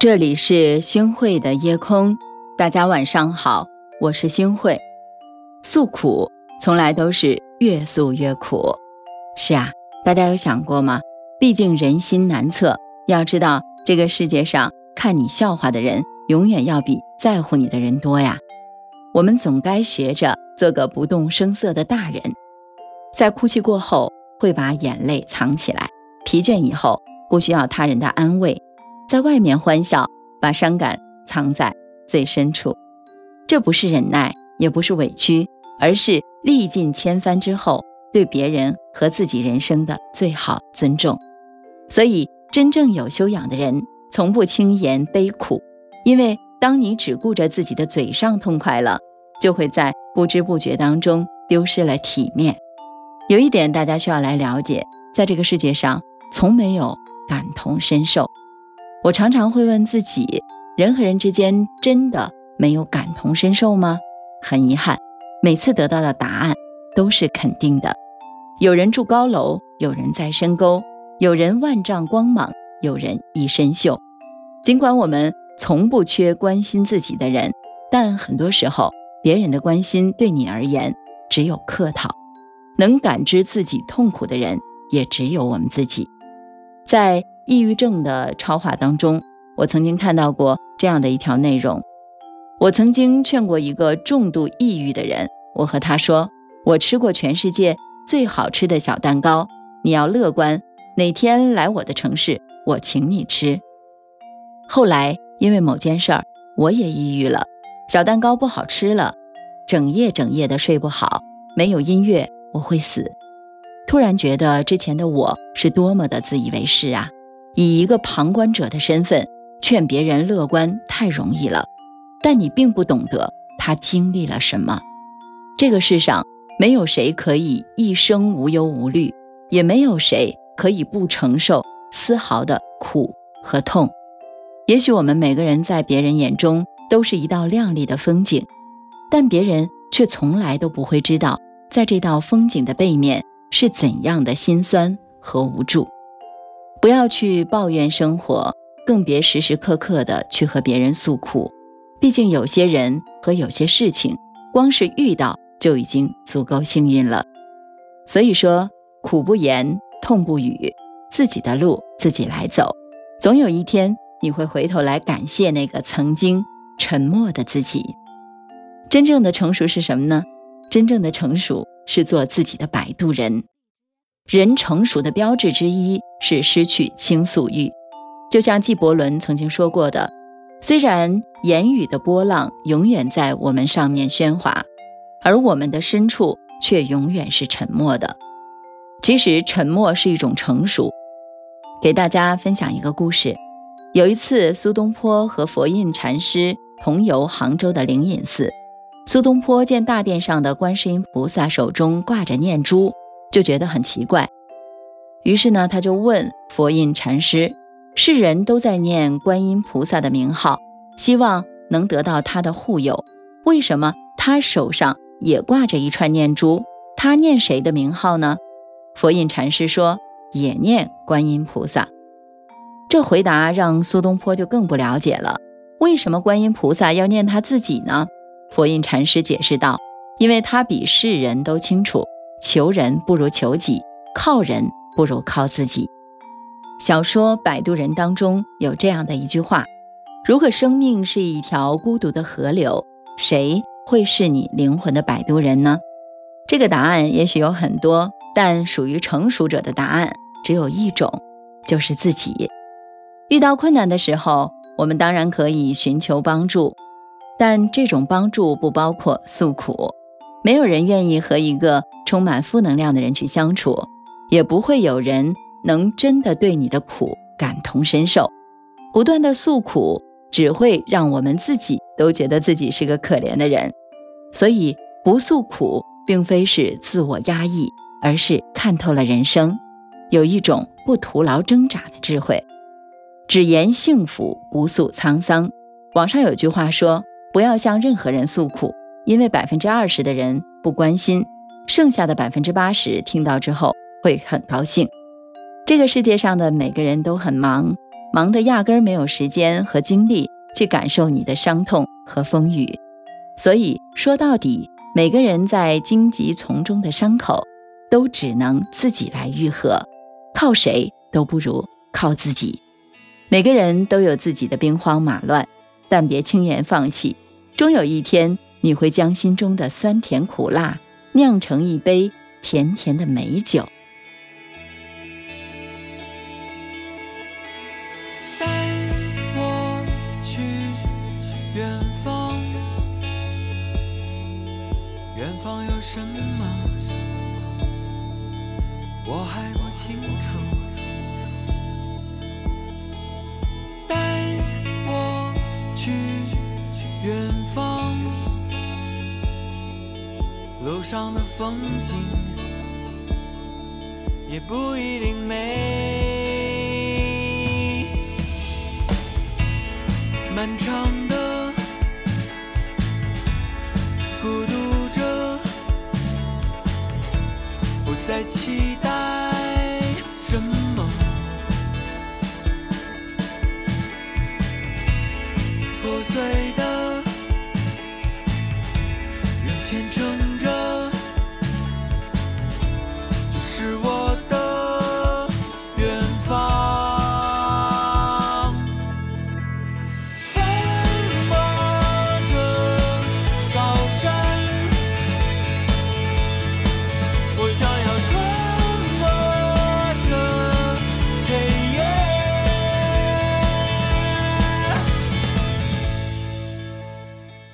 这里是星慧的夜空，大家晚上好，我是星慧。诉苦从来都是越诉越苦，是啊，大家有想过吗？毕竟人心难测，要知道这个世界上看你笑话的人，永远要比在乎你的人多呀。我们总该学着做个不动声色的大人，在哭泣过后会把眼泪藏起来，疲倦以后不需要他人的安慰。在外面欢笑，把伤感藏在最深处，这不是忍耐，也不是委屈，而是历尽千帆之后对别人和自己人生的最好尊重。所以，真正有修养的人，从不轻言悲苦，因为当你只顾着自己的嘴上痛快了，就会在不知不觉当中丢失了体面。有一点，大家需要来了解，在这个世界上，从没有感同身受。我常常会问自己：人和人之间真的没有感同身受吗？很遗憾，每次得到的答案都是肯定的。有人住高楼，有人在深沟，有人万丈光芒，有人一身锈。尽管我们从不缺关心自己的人，但很多时候，别人的关心对你而言只有客套。能感知自己痛苦的人，也只有我们自己。在。抑郁症的超话当中，我曾经看到过这样的一条内容。我曾经劝过一个重度抑郁的人，我和他说：“我吃过全世界最好吃的小蛋糕，你要乐观，哪天来我的城市，我请你吃。”后来因为某件事儿，我也抑郁了，小蛋糕不好吃了，整夜整夜的睡不好，没有音乐我会死。突然觉得之前的我是多么的自以为是啊！以一个旁观者的身份劝别人乐观太容易了，但你并不懂得他经历了什么。这个世上没有谁可以一生无忧无虑，也没有谁可以不承受丝毫的苦和痛。也许我们每个人在别人眼中都是一道亮丽的风景，但别人却从来都不会知道，在这道风景的背面是怎样的心酸和无助。不要去抱怨生活，更别时时刻刻的去和别人诉苦。毕竟有些人和有些事情，光是遇到就已经足够幸运了。所以说，苦不言，痛不语，自己的路自己来走。总有一天，你会回头来感谢那个曾经沉默的自己。真正的成熟是什么呢？真正的成熟是做自己的摆渡人。人成熟的标志之一是失去倾诉欲，就像纪伯伦曾经说过的：“虽然言语的波浪永远在我们上面喧哗，而我们的深处却永远是沉默的。其实沉默是一种成熟。”给大家分享一个故事：有一次，苏东坡和佛印禅师同游杭州的灵隐寺，苏东坡见大殿上的观世音菩萨手中挂着念珠。就觉得很奇怪，于是呢，他就问佛印禅师：“世人都在念观音菩萨的名号，希望能得到他的护佑，为什么他手上也挂着一串念珠？他念谁的名号呢？”佛印禅师说：“也念观音菩萨。”这回答让苏东坡就更不了解了，为什么观音菩萨要念他自己呢？佛印禅师解释道：“因为他比世人都清楚。”求人不如求己，靠人不如靠自己。小说《摆渡人》当中有这样的一句话：如果生命是一条孤独的河流，谁会是你灵魂的摆渡人呢？这个答案也许有很多，但属于成熟者的答案只有一种，就是自己。遇到困难的时候，我们当然可以寻求帮助，但这种帮助不包括诉苦。没有人愿意和一个充满负能量的人去相处，也不会有人能真的对你的苦感同身受。不断的诉苦，只会让我们自己都觉得自己是个可怜的人。所以，不诉苦，并非是自我压抑，而是看透了人生，有一种不徒劳挣扎的智慧。只言幸福，不诉沧桑。网上有句话说：“不要向任何人诉苦。”因为百分之二十的人不关心，剩下的百分之八十听到之后会很高兴。这个世界上的每个人都很忙，忙得压根儿没有时间和精力去感受你的伤痛和风雨。所以说到底，每个人在荆棘丛中的伤口，都只能自己来愈合，靠谁都不如靠自己。每个人都有自己的兵荒马乱，但别轻言放弃。终有一天，你会将心中的酸甜苦辣酿成一杯甜甜的美酒。带我去远方，远方有什么？我还不清楚。带我去远方，路上的风景也不一定美。漫长的孤独着，不再期待什么，破碎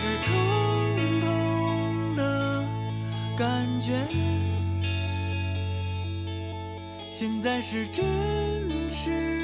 是疼痛的感觉，现在是真实。